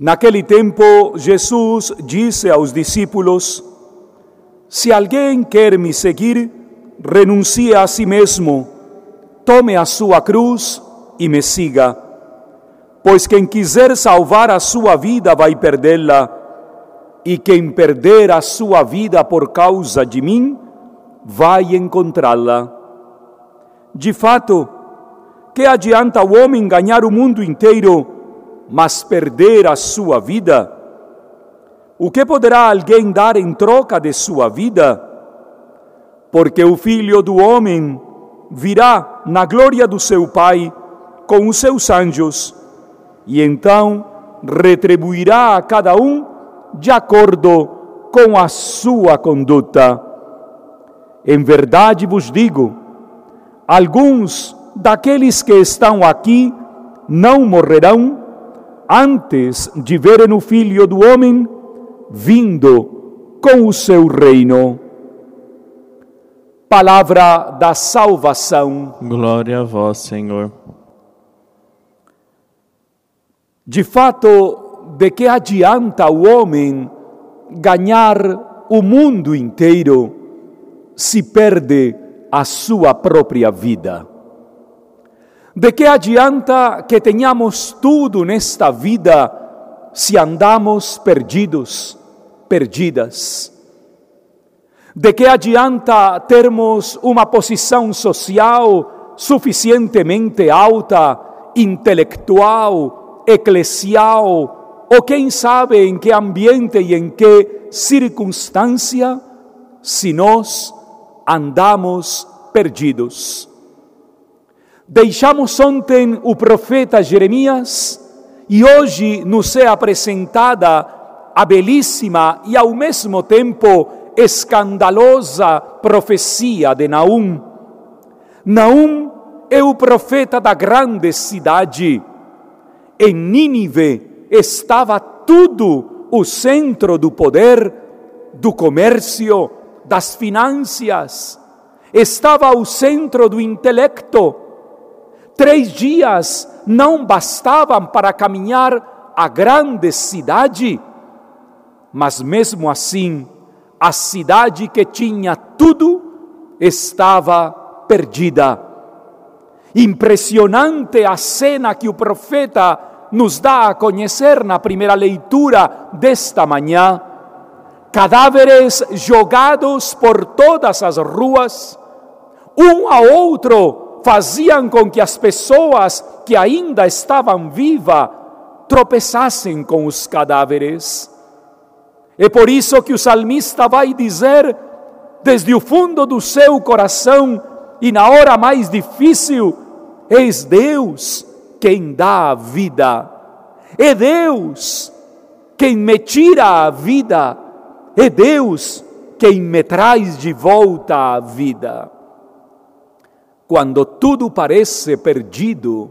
Naquele tempo, Jesus disse aos discípulos: Se alguém quer me seguir, renuncie a si mesmo, tome a sua cruz e me siga. Pois quem quiser salvar a sua vida vai perdê-la, e quem perder a sua vida por causa de mim, vai encontrá-la. De fato, que adianta o homem ganhar o mundo inteiro? Mas perder a sua vida? O que poderá alguém dar em troca de sua vida? Porque o Filho do Homem virá na glória do seu Pai com os seus anjos, e então retribuirá a cada um de acordo com a sua conduta. Em verdade vos digo, alguns daqueles que estão aqui não morrerão antes de verem o Filho do Homem vindo com o seu reino. Palavra da salvação. Glória a vós, Senhor. De fato, de que adianta o homem ganhar o mundo inteiro se perde a sua própria vida? De que adianta que tenhamos tudo nesta vida se andamos perdidos, perdidas? De que adianta termos uma posição social suficientemente alta, intelectual, eclesial, ou quem sabe em que ambiente e em que circunstância, se nós andamos perdidos? Deixamos ontem o profeta Jeremias e hoje nos é apresentada a belíssima e ao mesmo tempo escandalosa profecia de Naum. Naum é o profeta da grande cidade. Em Nínive estava tudo o centro do poder, do comércio, das finanças. Estava o centro do intelecto Três dias não bastavam para caminhar a grande cidade, mas mesmo assim, a cidade que tinha tudo estava perdida. Impressionante a cena que o profeta nos dá a conhecer na primeira leitura desta manhã. Cadáveres jogados por todas as ruas, um a outro faziam com que as pessoas que ainda estavam vivas tropeçassem com os cadáveres. É por isso que o salmista vai dizer, desde o fundo do seu coração e na hora mais difícil: És Deus quem dá a vida, é Deus quem me tira a vida, é Deus quem me traz de volta à vida quando tudo parece perdido,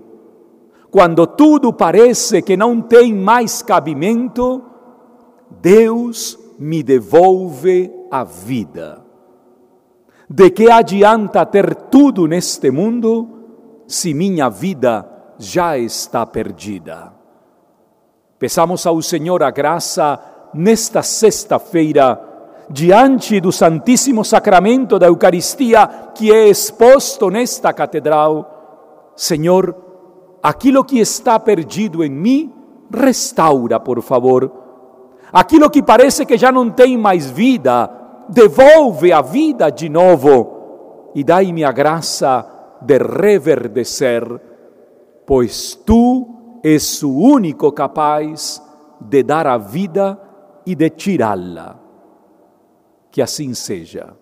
quando tudo parece que não tem mais cabimento, Deus me devolve a vida. De que adianta ter tudo neste mundo se minha vida já está perdida? Peçamos ao Senhor a graça nesta sexta-feira diante do Santíssimo Sacramento da Eucaristia que é exposto nesta catedral, Senhor, aquilo que está perdido em mim, restaura, por favor. Aquilo que parece que já não tem mais vida, devolve a vida de novo e dai-me a graça de reverdecer, pois tu és o único capaz de dar a vida e de tirá-la. Que assim seja.